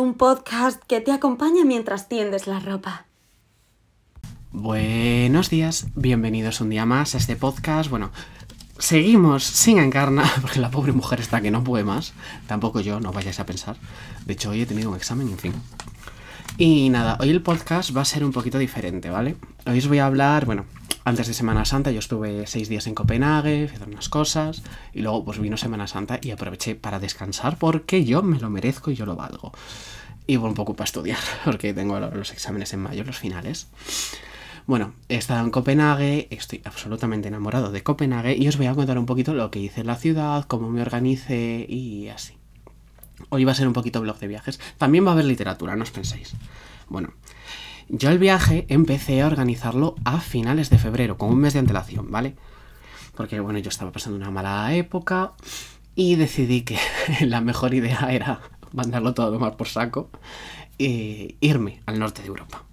un podcast que te acompaña mientras tiendes la ropa. Buenos días, bienvenidos un día más a este podcast. Bueno, seguimos sin encarna, porque la pobre mujer está que no puede más. Tampoco yo, no vayáis a pensar. De hecho, hoy he tenido un examen, en fin. Y nada, hoy el podcast va a ser un poquito diferente, ¿vale? Hoy os voy a hablar, bueno, antes de Semana Santa yo estuve seis días en Copenhague, hice unas cosas, y luego pues vino Semana Santa y aproveché para descansar porque yo me lo merezco y yo lo valgo. Y bueno, un poco para estudiar, porque tengo los exámenes en mayo, los finales. Bueno, he estado en Copenhague, estoy absolutamente enamorado de Copenhague y os voy a contar un poquito lo que hice en la ciudad, cómo me organicé y así. Hoy va a ser un poquito blog de viajes. También va a haber literatura, no os penséis. Bueno, yo el viaje empecé a organizarlo a finales de febrero, con un mes de antelación, ¿vale? Porque bueno, yo estaba pasando una mala época y decidí que la mejor idea era mandarlo todo a por saco e irme al norte de Europa.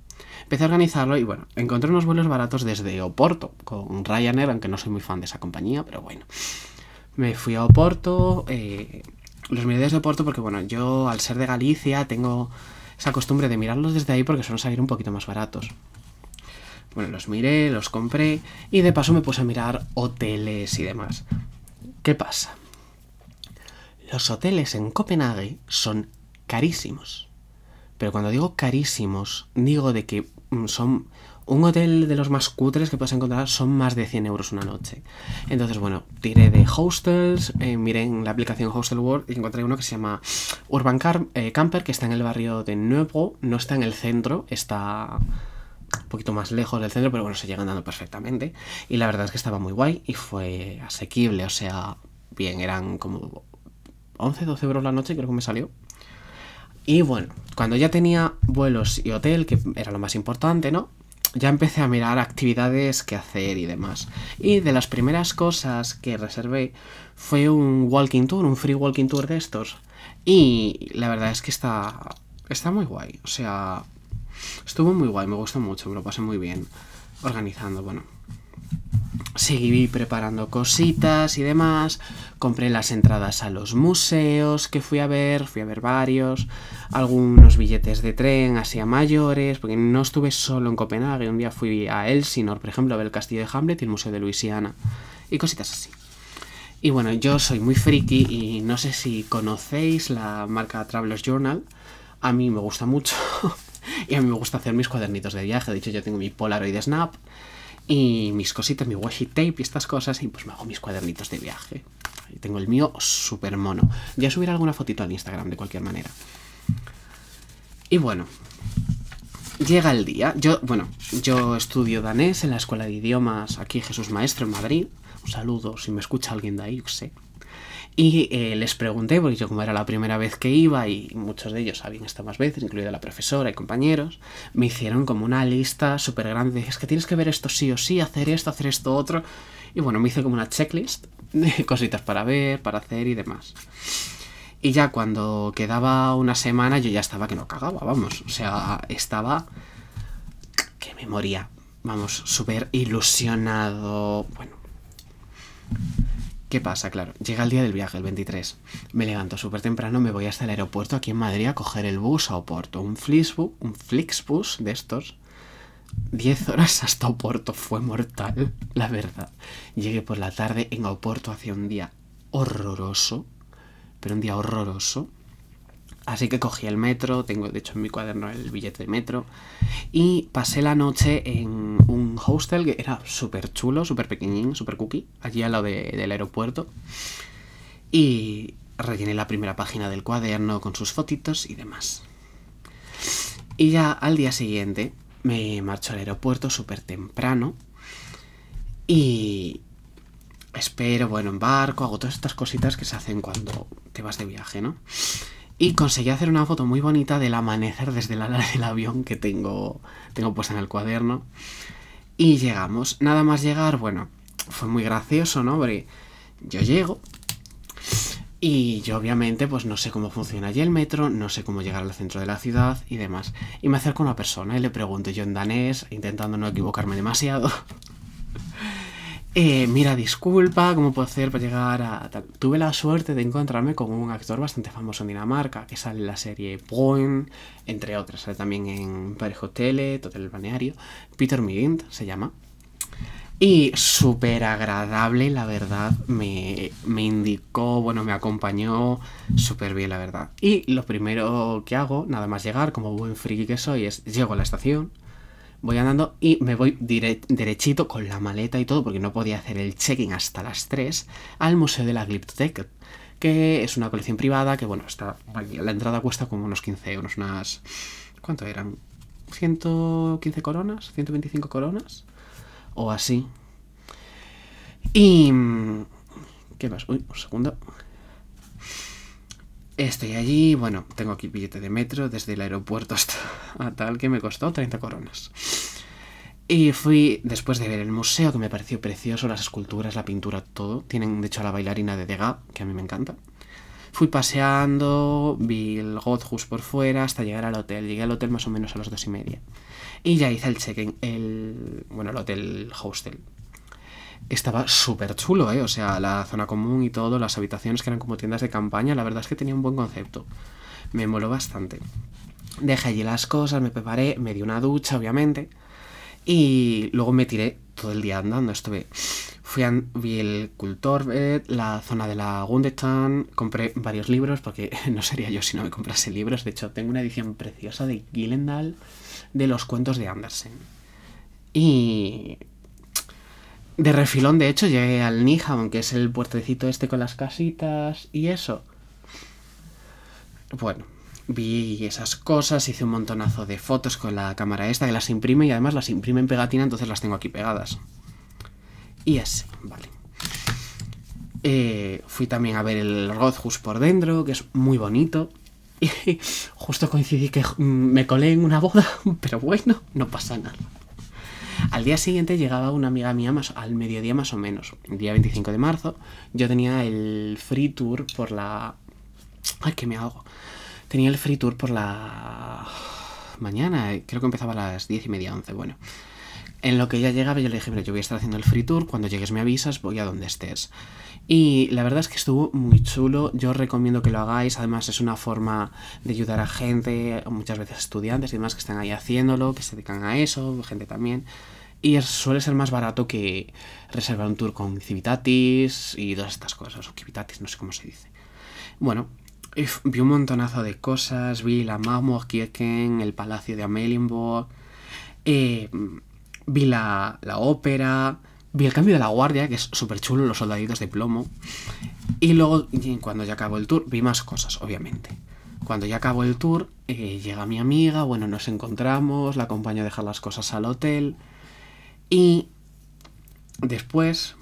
Empecé a organizarlo y bueno, encontré unos vuelos baratos desde Oporto con Ryanair, aunque no soy muy fan de esa compañía, pero bueno. Me fui a Oporto, eh, los miré desde Oporto porque bueno, yo al ser de Galicia tengo esa costumbre de mirarlos desde ahí porque suelen salir un poquito más baratos. Bueno, los miré, los compré y de paso me puse a mirar hoteles y demás. ¿Qué pasa? Los hoteles en Copenhague son carísimos. Pero cuando digo carísimos, digo de que mm, son un hotel de los más cutres que puedes encontrar son más de 100 euros una noche. Entonces, bueno, tiré de hostels, eh, miré en la aplicación Hostel World y encontré uno que se llama Urban eh, Camper, que está en el barrio de Nuevo, no está en el centro, está un poquito más lejos del centro, pero bueno, se llega andando perfectamente. Y la verdad es que estaba muy guay y fue asequible, o sea, bien, eran como 11, 12 euros la noche, creo que me salió. Y bueno, cuando ya tenía vuelos y hotel, que era lo más importante, ¿no? Ya empecé a mirar actividades que hacer y demás. Y de las primeras cosas que reservé fue un walking tour, un free walking tour de estos. Y la verdad es que está, está muy guay. O sea, estuvo muy guay, me gustó mucho, me lo pasé muy bien organizando, bueno seguí preparando cositas y demás, compré las entradas a los museos que fui a ver, fui a ver varios, algunos billetes de tren así a mayores, porque no estuve solo en Copenhague, un día fui a Elsinore, por ejemplo, a ver el castillo de Hamlet y el Museo de Luisiana, y cositas así. Y bueno, yo soy muy friki y no sé si conocéis la marca Travelers Journal, a mí me gusta mucho y a mí me gusta hacer mis cuadernitos de viaje, de hecho yo tengo mi Polaroid Snap, y mis cositas, mi washi tape y estas cosas, y pues me hago mis cuadernitos de viaje. Tengo el mío súper mono. Ya subiré alguna fotito al Instagram de cualquier manera. Y bueno, llega el día. Yo, bueno, yo estudio danés en la escuela de idiomas aquí Jesús Maestro en Madrid. Un saludo si me escucha alguien de ahí, sé. Y eh, les pregunté, porque yo como era la primera vez que iba y muchos de ellos habían estado más veces, incluida la profesora y compañeros, me hicieron como una lista súper grande. Es que tienes que ver esto sí o sí, hacer esto, hacer esto otro. Y bueno, me hice como una checklist de cositas para ver, para hacer y demás. Y ya cuando quedaba una semana yo ya estaba que no cagaba, vamos. O sea, estaba que me moría. Vamos, súper ilusionado. Bueno. ¿Qué pasa? Claro, llega el día del viaje, el 23. Me levanto súper temprano, me voy hasta el aeropuerto aquí en Madrid a coger el bus a Oporto. Un Flixbus, un Flixbus de estos. 10 horas hasta Oporto. Fue mortal, la verdad. Llegué por la tarde en Oporto hacia un día horroroso. Pero un día horroroso. Así que cogí el metro, tengo de hecho en mi cuaderno el billete de metro, y pasé la noche en un hostel que era súper chulo, súper pequeñín, súper cookie, allí al lado del aeropuerto. Y rellené la primera página del cuaderno con sus fotitos y demás. Y ya al día siguiente me marcho al aeropuerto súper temprano y espero, bueno, en barco, hago todas estas cositas que se hacen cuando te vas de viaje, ¿no? Y conseguí hacer una foto muy bonita del amanecer desde la ala del avión que tengo, tengo puesta en el cuaderno. Y llegamos. Nada más llegar, bueno, fue muy gracioso, ¿no? Porque yo llego y yo obviamente pues no sé cómo funciona allí el metro, no sé cómo llegar al centro de la ciudad y demás. Y me acerco a una persona y le pregunto yo en danés, intentando no equivocarme demasiado. Eh, mira, disculpa, ¿cómo puedo hacer para llegar a? Tuve la suerte de encontrarme con un actor bastante famoso en Dinamarca, que sale en la serie Boeing, entre otras. Sale también en Parejo Tele, Hotel el Balneario. Peter Migint se llama. Y súper agradable, la verdad. Me, me indicó, bueno, me acompañó súper bien, la verdad. Y lo primero que hago, nada más llegar, como buen friki que soy, es llego a la estación, voy andando y me voy derechito con la maleta y todo, porque no podía hacer el check-in hasta las 3, al Museo de la Glyptotek, que es una colección privada que, bueno, está la entrada cuesta como unos 15 euros, unas... ¿Cuánto eran? ¿115 coronas? ¿125 coronas? O así. Y... mm, ¿Qué más? Uy, un segundo. Estoy allí, bueno, tengo aquí billete de metro desde el aeropuerto hasta a tal que me costó 30 coronas. Y fui, después de ver el museo, que me pareció precioso, las esculturas, la pintura, todo. Tienen, de hecho, a la bailarina de Degas, que a mí me encanta. Fui paseando, vi el Godhus por fuera hasta llegar al hotel. Llegué al hotel más o menos a las dos y media. Y ya hice el check-in, el... Bueno, el hotel hostel. Estaba súper chulo, ¿eh? O sea, la zona común y todo, las habitaciones que eran como tiendas de campaña, la verdad es que tenía un buen concepto. Me moló bastante. Dejé allí las cosas, me preparé, me di una ducha, obviamente. Y luego me tiré todo el día andando. Estuve. Fui a, vi el Kulturvet, la zona de la Gundetan, compré varios libros, porque no sería yo si no me comprase libros. De hecho, tengo una edición preciosa de Gillendal de los cuentos de Andersen. Y. De refilón, de hecho, llegué al Nijam, que es el puertecito este con las casitas y eso. Bueno, vi esas cosas, hice un montonazo de fotos con la cámara esta que las imprime y además las imprime en pegatina, entonces las tengo aquí pegadas. Y así, vale. Eh, fui también a ver el Rothus por dentro, que es muy bonito. Y justo coincidí que mm, me colé en una boda, pero bueno, no pasa nada. Al día siguiente llegaba una amiga mía más, al mediodía más o menos, el día 25 de marzo. Yo tenía el free tour por la... Ay, que me hago. Tenía el free tour por la mañana, creo que empezaba a las 10 y media, 11, bueno. En lo que ella llegaba yo le dije, mira, yo voy a estar haciendo el free tour, cuando llegues me avisas, voy a donde estés. Y la verdad es que estuvo muy chulo, yo recomiendo que lo hagáis, además es una forma de ayudar a gente, muchas veces estudiantes y demás que están ahí haciéndolo, que se dedican a eso, gente también. Y suele ser más barato que reservar un tour con Civitatis y todas estas cosas, o Civitatis, no sé cómo se dice. Bueno, vi un montonazo de cosas, vi la Marmorkirchen, el Palacio de Amelienborg, eh, vi la, la ópera, vi el cambio de la guardia, que es súper chulo, los soldaditos de plomo. Y luego, cuando ya acabó el tour, vi más cosas, obviamente. Cuando ya acabó el tour, eh, llega mi amiga, bueno, nos encontramos, la acompaño a dejar las cosas al hotel. Y después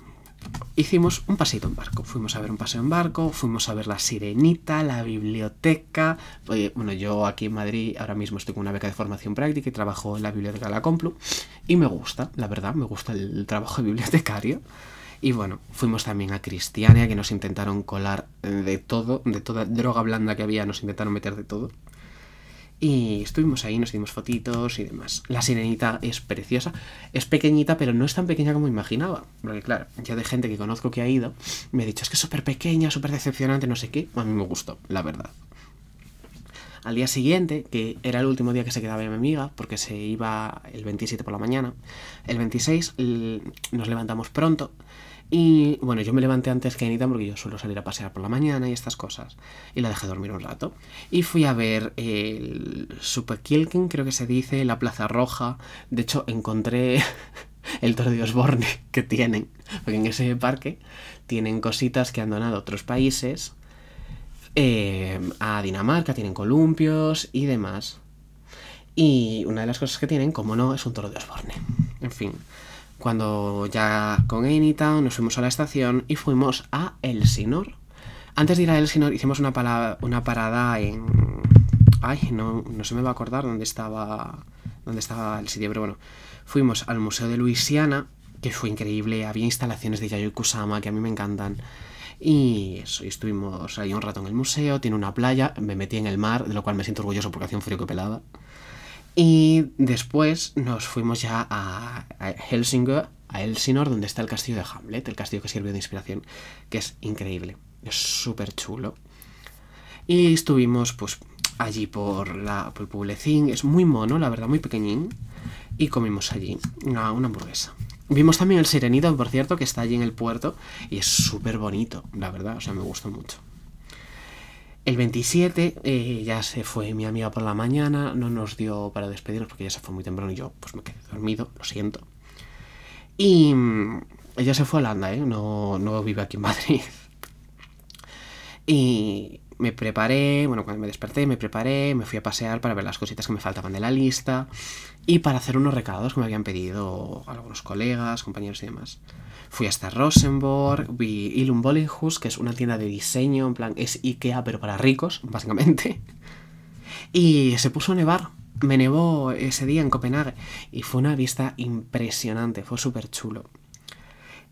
hicimos un paseito en barco. Fuimos a ver un paseo en barco, fuimos a ver la sirenita, la biblioteca. Bueno, yo aquí en Madrid ahora mismo estoy con una beca de formación práctica y trabajo en la biblioteca de la Complu. Y me gusta, la verdad, me gusta el trabajo bibliotecario. Y bueno, fuimos también a Cristiania, que nos intentaron colar de todo, de toda droga blanda que había, nos intentaron meter de todo. Y estuvimos ahí, nos dimos fotitos y demás. La sirenita es preciosa. Es pequeñita, pero no es tan pequeña como imaginaba. Porque claro, ya de gente que conozco que ha ido, me ha dicho, es que es súper pequeña, súper decepcionante, no sé qué. A mí me gustó, la verdad. Al día siguiente, que era el último día que se quedaba mi amiga, porque se iba el 27 por la mañana, el 26 l- nos levantamos pronto. Y bueno, yo me levanté antes que Anita porque yo suelo salir a pasear por la mañana y estas cosas. Y la dejé dormir un rato. Y fui a ver el Superkilken, creo que se dice, la Plaza Roja. De hecho, encontré el toro de Osborne que tienen. Porque en ese parque tienen cositas que han donado otros países. eh, a Dinamarca, tienen columpios y demás. Y una de las cosas que tienen, como no, es un toro de Osborne. En fin, cuando ya con Anytown nos fuimos a la estación y fuimos a Elsinor. Antes de ir a Elsinor hicimos una, pala- una parada en... Ay, no, no se me va a acordar dónde estaba, dónde estaba el sitio, pero bueno. Fuimos al Museo de Luisiana, que fue increíble. Había instalaciones de Yayoi Kusama que a mí me encantan. Y eso, y estuvimos ahí un rato en el museo, tiene una playa, me metí en el mar, de lo cual me siento orgulloso porque hacía un frío que pelaba. Y después nos fuimos ya a, Helsingør, a Elsinore, donde está el castillo de Hamlet, el castillo que sirvió de inspiración, que es increíble, es súper chulo. Y estuvimos pues allí por, la, el pueblecín, es muy mono, la verdad, muy pequeñín, y comimos allí una, una hamburguesa. Vimos también el Sirenito, por cierto, que está allí en el puerto, y es súper bonito, la verdad, o sea, me gustó mucho. El 27 eh, ya se fue mi amiga por la mañana, no nos dio para despedirnos porque ya se fue muy temprano y yo pues me quedé dormido, lo siento. Y mm, ella se fue a Holanda, ¿eh? no, no vive aquí en Madrid. Y me preparé, bueno, cuando me desperté me preparé, me fui a pasear para ver las cositas que me faltaban de la lista y para hacer unos recados que me habían pedido algunos colegas, compañeros y demás. Fui hasta Rosenborg, vi Ilum Bollinghus, que es una tienda de diseño, en plan, es Ikea pero para ricos, básicamente. Y se puso a nevar, me nevó ese día en Copenhague y fue una vista impresionante, fue súper chulo.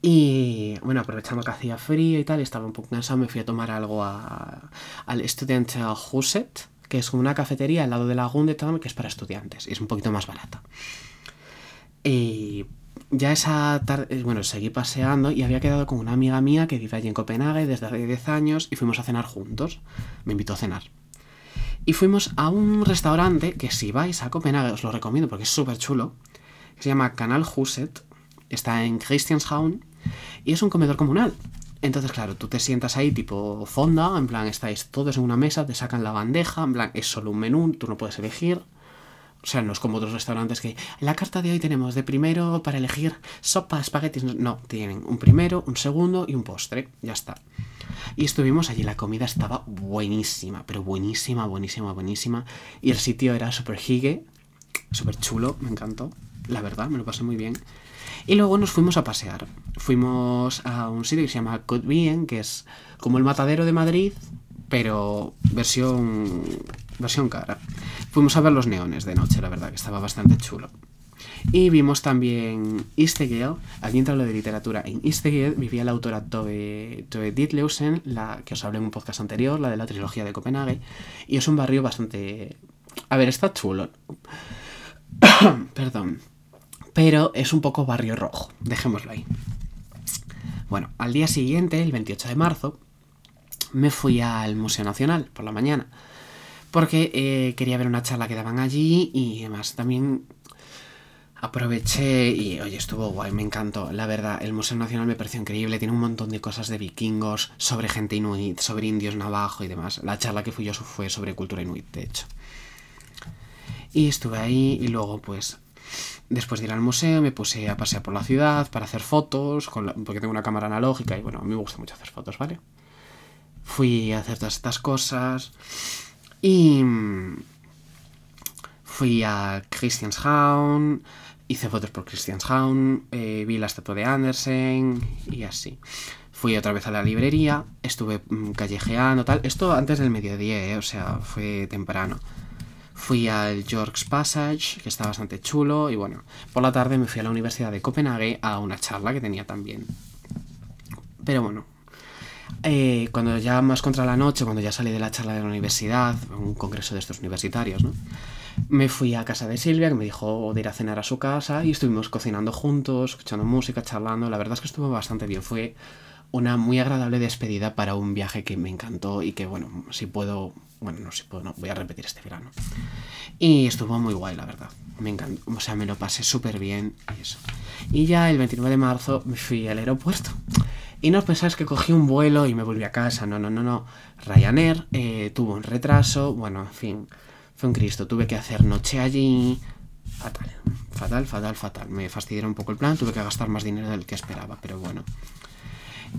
Y bueno, aprovechando que hacía frío y tal, estaba un poco cansado, me fui a tomar algo a, al Student Huset, que es una cafetería al lado de la Town, que es para estudiantes y es un poquito más barata. Y ya esa tarde, eh, bueno, seguí paseando y había quedado con una amiga mía que vive allí en Copenhague desde hace 10 años y fuimos a cenar juntos. Me invitó a cenar. Y fuimos a un restaurante que si vais a Copenhague os lo recomiendo porque es súper chulo. Se llama Canal Huset. Está en Christianshavn y es un comedor comunal. Entonces, claro, tú te sientas ahí tipo fonda, en plan, estáis todos en una mesa, te sacan la bandeja, en plan, es solo un menú, tú no puedes elegir. O sea, no es como otros restaurantes que la carta de hoy tenemos de primero para elegir sopa, espaguetis. No, tienen un primero, un segundo y un postre. Ya está. Y estuvimos allí, la comida estaba buenísima, pero buenísima, buenísima, buenísima. Y el sitio era súper gigue, súper chulo, me encantó. La verdad, me lo pasé muy bien. Y luego nos fuimos a pasear. Fuimos a un sitio que se llama Bien, que es como el matadero de Madrid, pero versión, versión cara. Fuimos a ver los neones de noche, la verdad, que estaba bastante chulo. Y vimos también Istegel, aquí entra lo de literatura. En Istegel vivía la autora Tove, Tove Ditleusen, la que os hablé en un podcast anterior, la de la trilogía de Copenhague. Y es un barrio bastante... A ver, está chulo. Perdón. Pero es un poco barrio rojo, dejémoslo ahí. Bueno, al día siguiente, el 28 de marzo, me fui al Museo Nacional por la mañana. Porque eh, quería ver una charla que daban allí y además también aproveché y oye, estuvo guay, me encantó. La verdad, el Museo Nacional me pareció increíble, tiene un montón de cosas de vikingos, sobre gente inuit, sobre indios navajo y demás. La charla que fui yo fue sobre cultura inuit, de hecho. Y estuve ahí y luego pues Después de ir al museo me puse a pasear por la ciudad para hacer fotos, porque tengo una cámara analógica y bueno, a mí me gusta mucho hacer fotos, ¿vale? Fui a hacer todas estas cosas y mm, fui a Christianshavn, hice fotos por Christianshavn, eh, vi la estatua de Andersen y así. Fui otra vez a la librería, estuve mm, callejeando, tal. Esto antes del mediodía, ¿eh? o sea, fue temprano. Fui al York's Passage, que está bastante chulo, y bueno, por la tarde me fui a la Universidad de Copenhague a una charla que tenía también. Pero bueno, eh, cuando ya más contra la noche, cuando ya salí de la charla de la universidad, un congreso de estos universitarios, ¿no? Me fui a casa de Silvia, que me dijo de ir a cenar a su casa, y estuvimos cocinando juntos, escuchando música, charlando. La verdad es que estuvo bastante bien. Fue una muy agradable despedida para un viaje que me encantó y que, bueno, si puedo, bueno, no si puedo, no, voy a repetir este verano. Y estuvo muy guay, la verdad. Me encantó, o sea, me lo pasé súper bien y eso. Y ya el 29 de marzo me fui al aeropuerto. Y no pensáis que cogí un vuelo y me volví a casa. No, no, no, no. Ryanair eh, tuvo un retraso. Bueno, en fin. Fue un Cristo. Tuve que hacer noche allí. Fatal. Fatal, fatal, fatal. Me fastidió un poco el plan. Tuve que gastar más dinero del que esperaba. Pero bueno.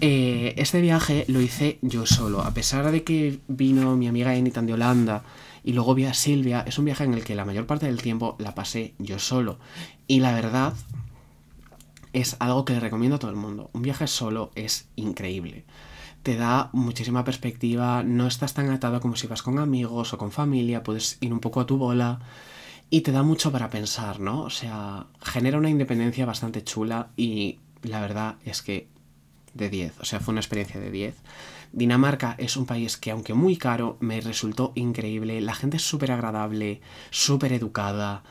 Eh, este viaje lo hice yo solo. A pesar de que vino mi amiga Enitan de Holanda y luego vi a Silvia, es un viaje en el que la mayor parte del tiempo la pasé yo solo. Y la verdad es algo que le recomiendo a todo el mundo. Un viaje solo es increíble. Te da muchísima perspectiva, no estás tan atado como si vas con amigos o con familia, puedes ir un poco a tu bola y te da mucho para pensar, ¿no? O sea, genera una independencia bastante chula y la verdad es que de 10, o sea, fue una experiencia de 10. Dinamarca es un país que, aunque muy caro, me resultó increíble. La gente es súper agradable, súper educada.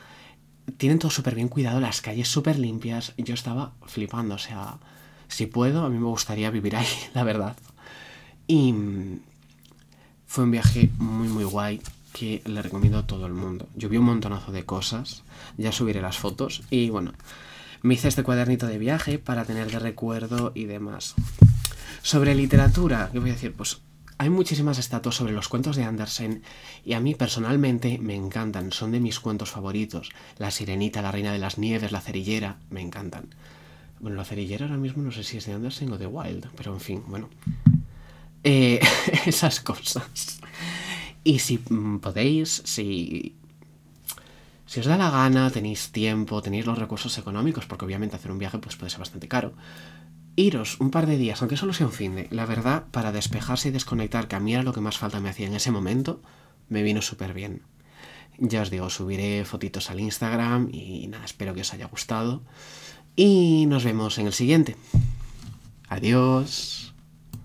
tienen todo súper bien cuidado, las calles súper limpias. Yo estaba flipando, o sea, si puedo, a mí me gustaría vivir ahí, la verdad. Y mm, fue un viaje muy, muy guay que le recomiendo a todo el mundo. Yo vi un montonazo de cosas, ya subiré las fotos y bueno, me hice este cuadernito de viaje para tener de recuerdo y demás. Sobre literatura, ¿qué voy a decir? Pues hay muchísimas estatuas sobre los cuentos de Andersen y a mí personalmente me encantan, son de mis cuentos favoritos. La Sirenita, la Reina de las Nieves, la Cerillera, me encantan. Bueno, la Cerillera ahora mismo no sé si es de Andersen o de Wild, pero en fin, bueno. Eh, esas cosas. Y si podéis, si si os da la gana, tenéis tiempo, tenéis los recursos económicos, porque obviamente hacer un viaje pues, puede ser bastante caro, iros un par de días, aunque solo sea un fin de, la verdad, para despejarse y desconectar, que a mí era lo que más falta me hacía en ese momento, me vino súper bien. Ya os digo, subiré fotitos al Instagram y nada, espero que os haya gustado. Y nos vemos en el siguiente. Adiós.